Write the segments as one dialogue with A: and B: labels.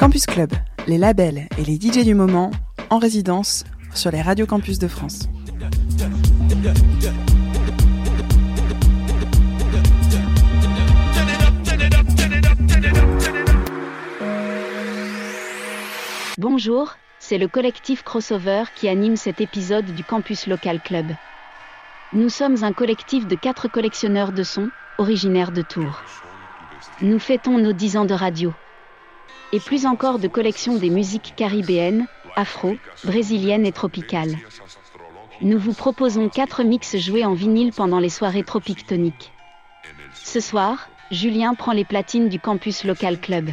A: Campus Club, les labels et les DJ du moment en résidence sur les radios campus de France.
B: Bonjour, c'est le collectif Crossover qui anime cet épisode du Campus Local Club. Nous sommes un collectif de quatre collectionneurs de sons, originaires de Tours. Nous fêtons nos 10 ans de radio. Et plus encore de collections des musiques caribéennes, afro, brésiliennes et tropicales. Nous vous proposons quatre mix joués en vinyle pendant les soirées tropiques toniques. Ce soir, Julien prend les platines du Campus Local Club.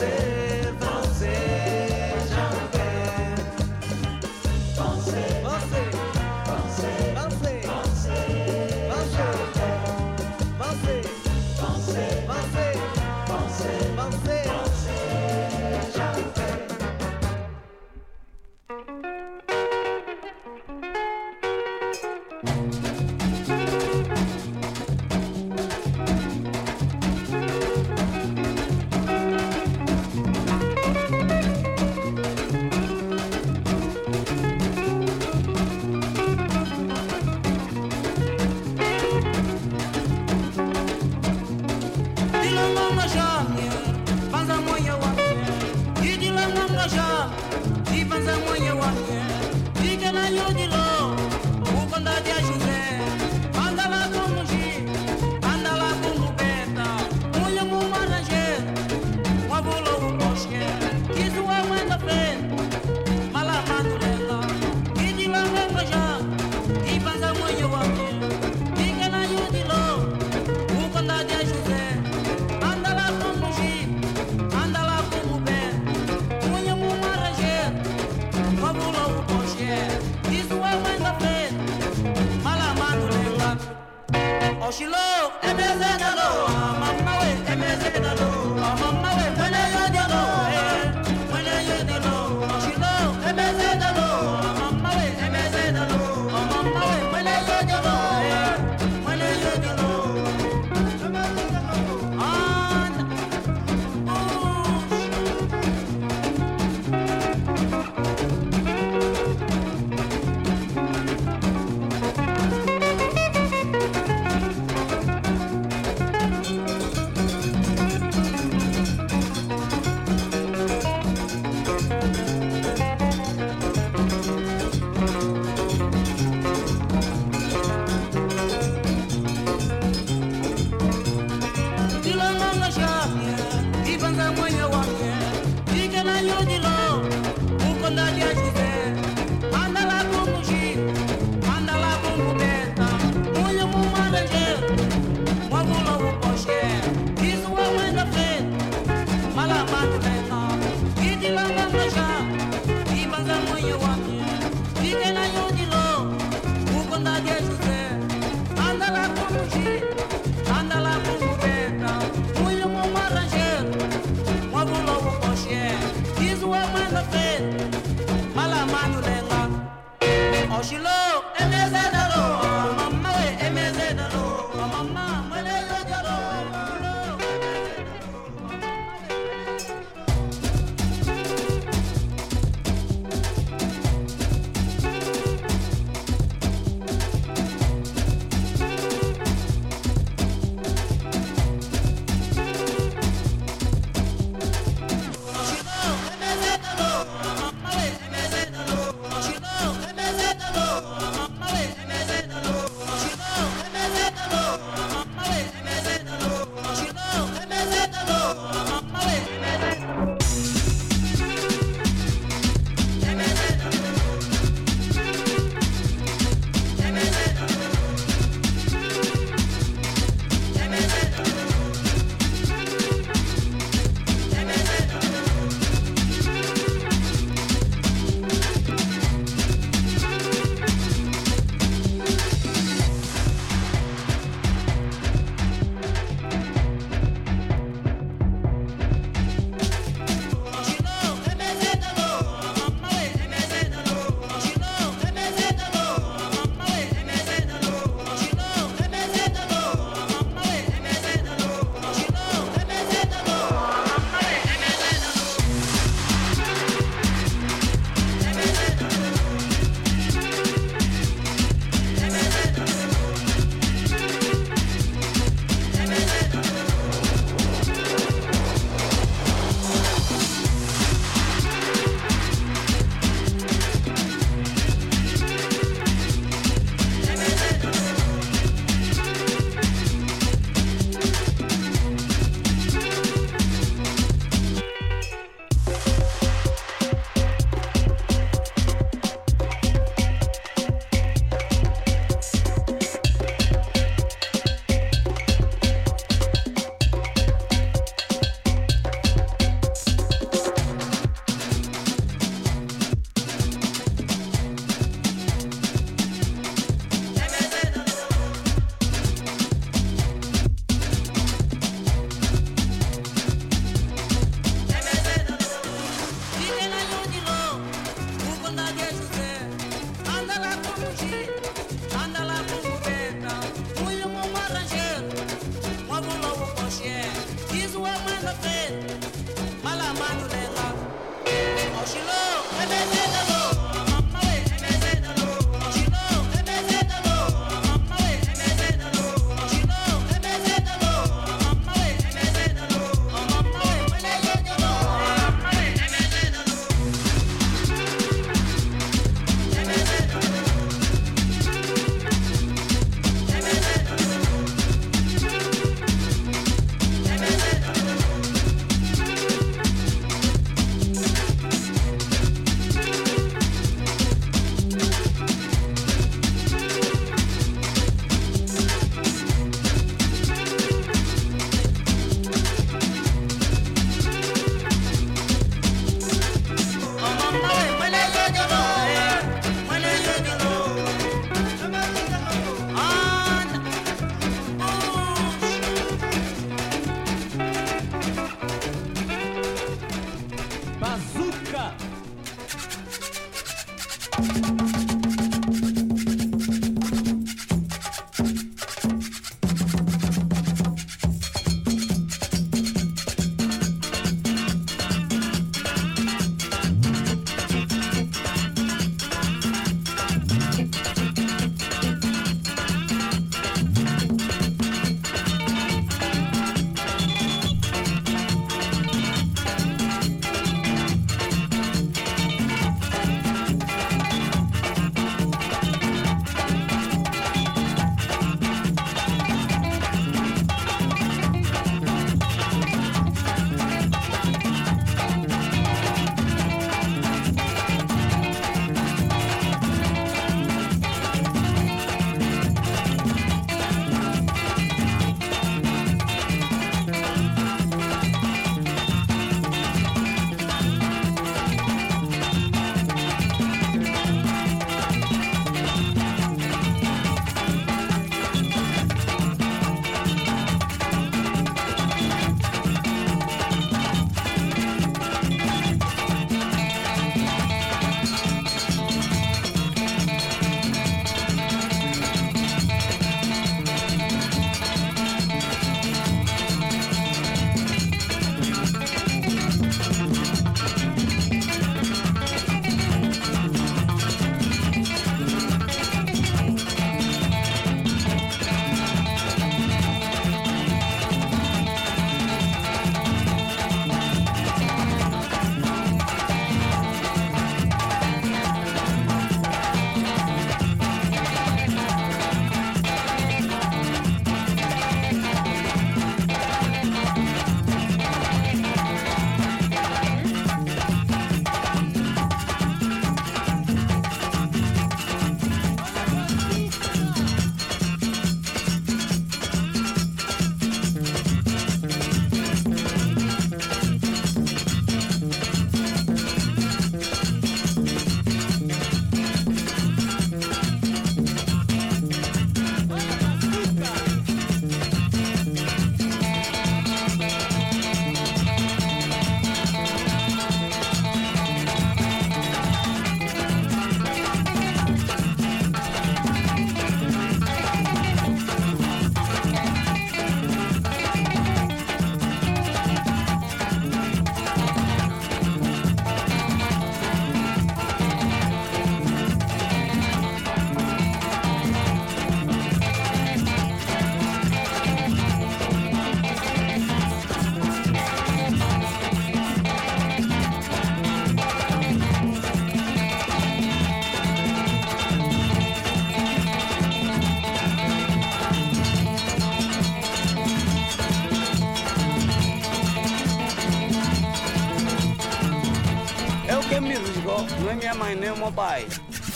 C: say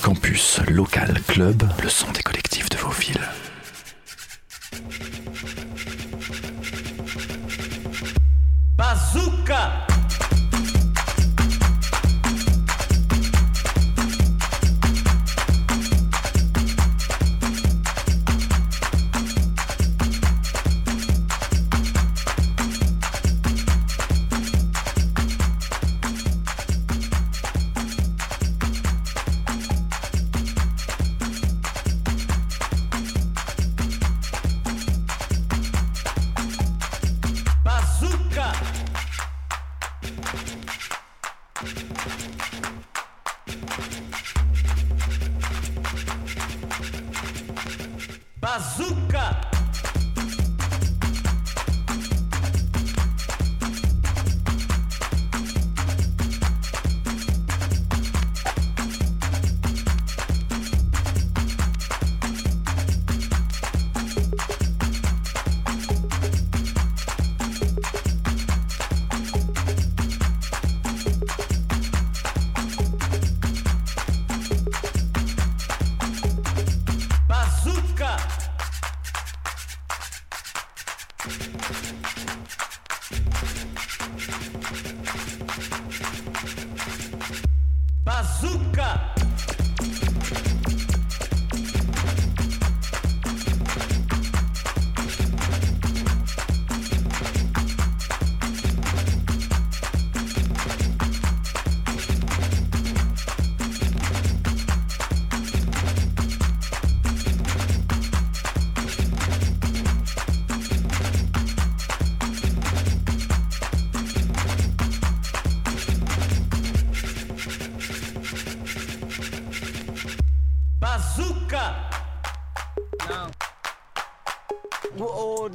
C: Campus Local Club, le son
D: Bazuca!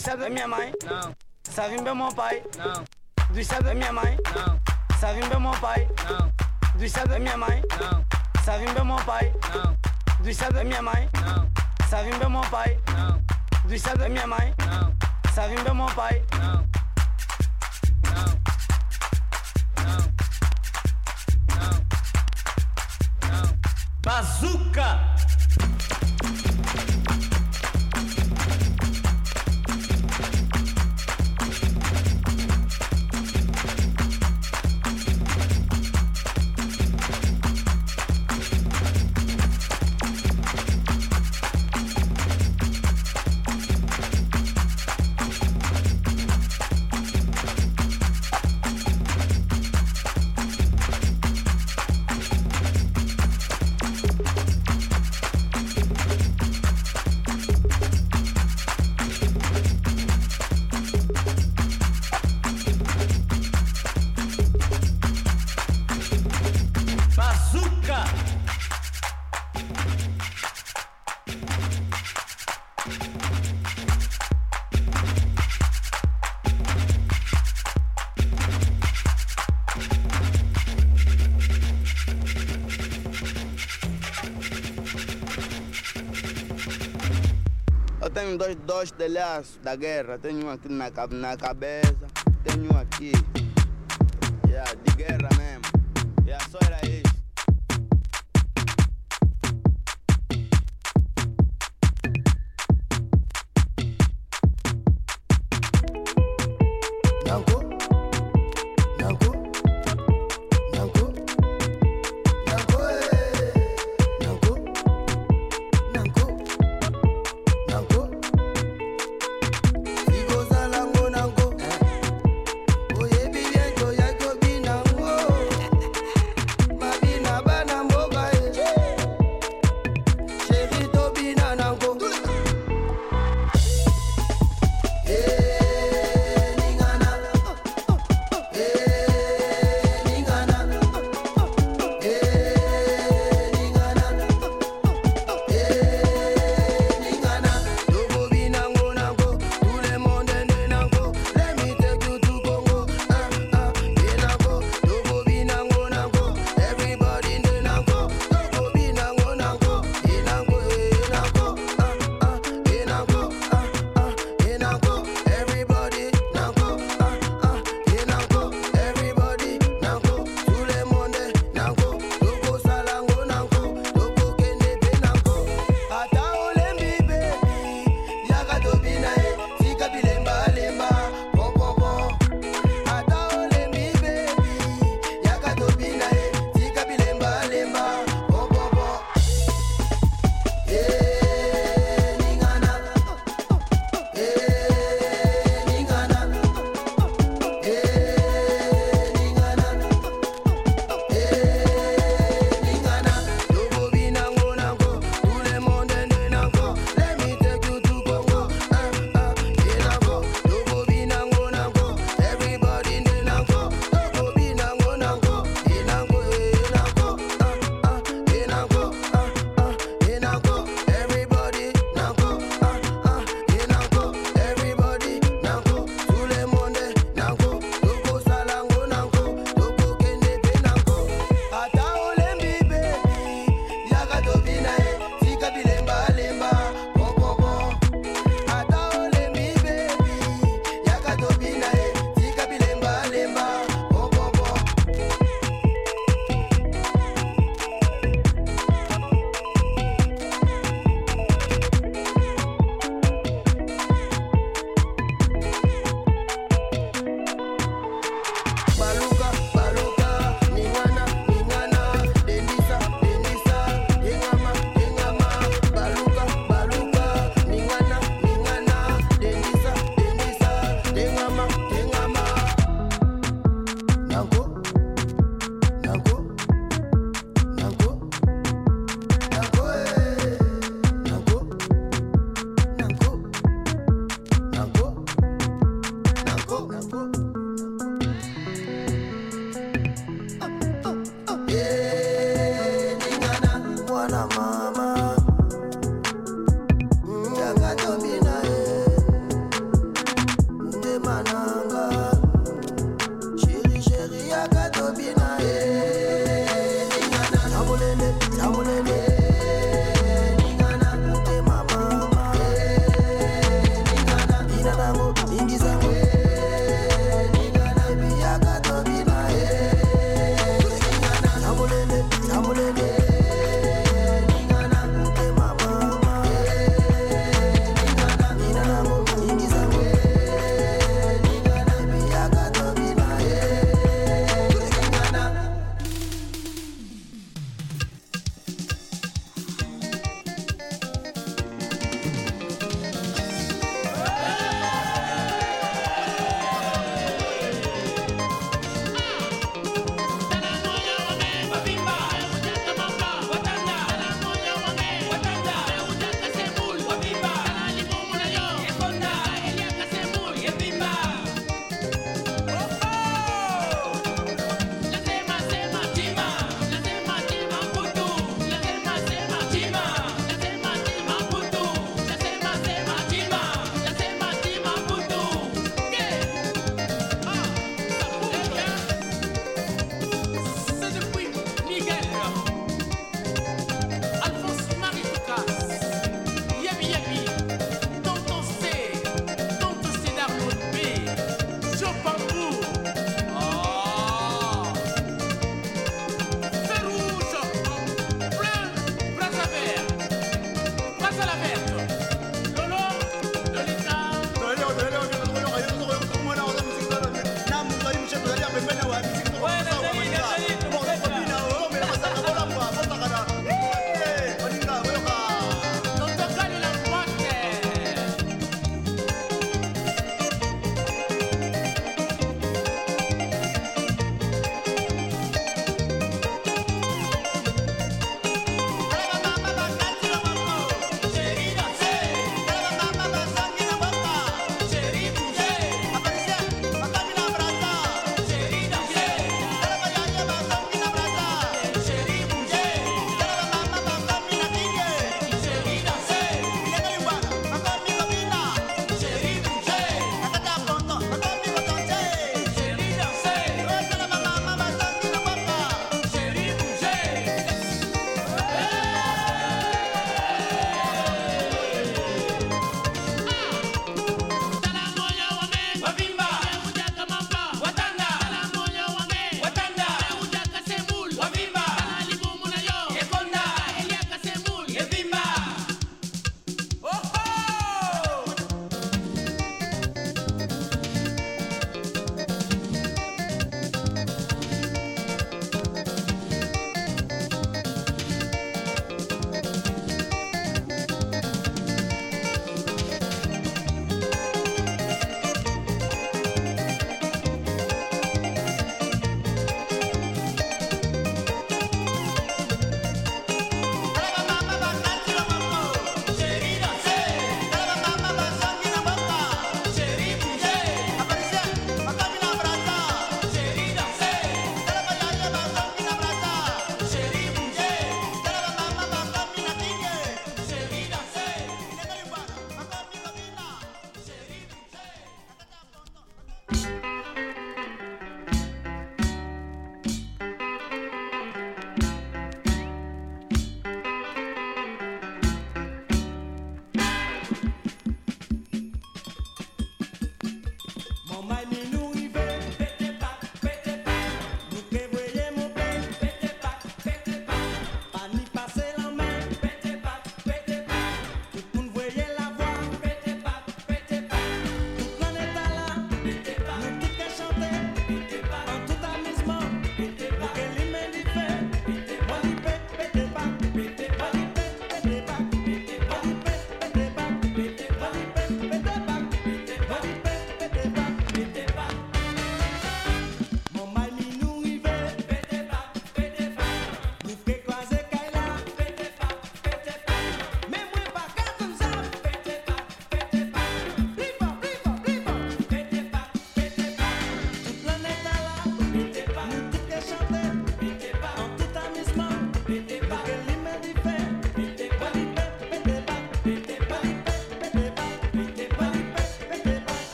D: Dos sábios da minha mãe?
E: Não.
D: Sabem bem meu pai?
E: Não.
D: Dos sábios da minha mãe?
E: Não.
D: Sabem bem meu pai?
E: Não.
D: Dos sábios da minha mãe?
E: Não.
D: Sabem bem meu pai?
E: Não.
D: Dos sábios da minha mãe?
E: Não.
D: Sabem bem meu pai?
E: Não.
D: Dos sábios da minha mãe?
E: Não.
D: Sabem bem meu pai?
E: Não.
F: Bazooka!
G: dois telhaços da guerra. Tenho aqui na, na cabeça, tenho aqui.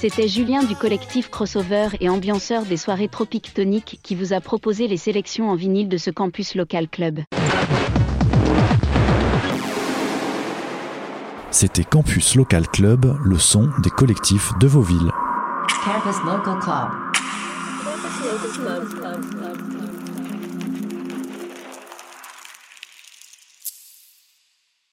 B: C'était Julien du collectif Crossover et ambianceur des soirées Tropique Tonique qui vous a proposé les sélections en vinyle de ce campus local club.
H: C'était Campus Local Club, le son des collectifs de vos villes.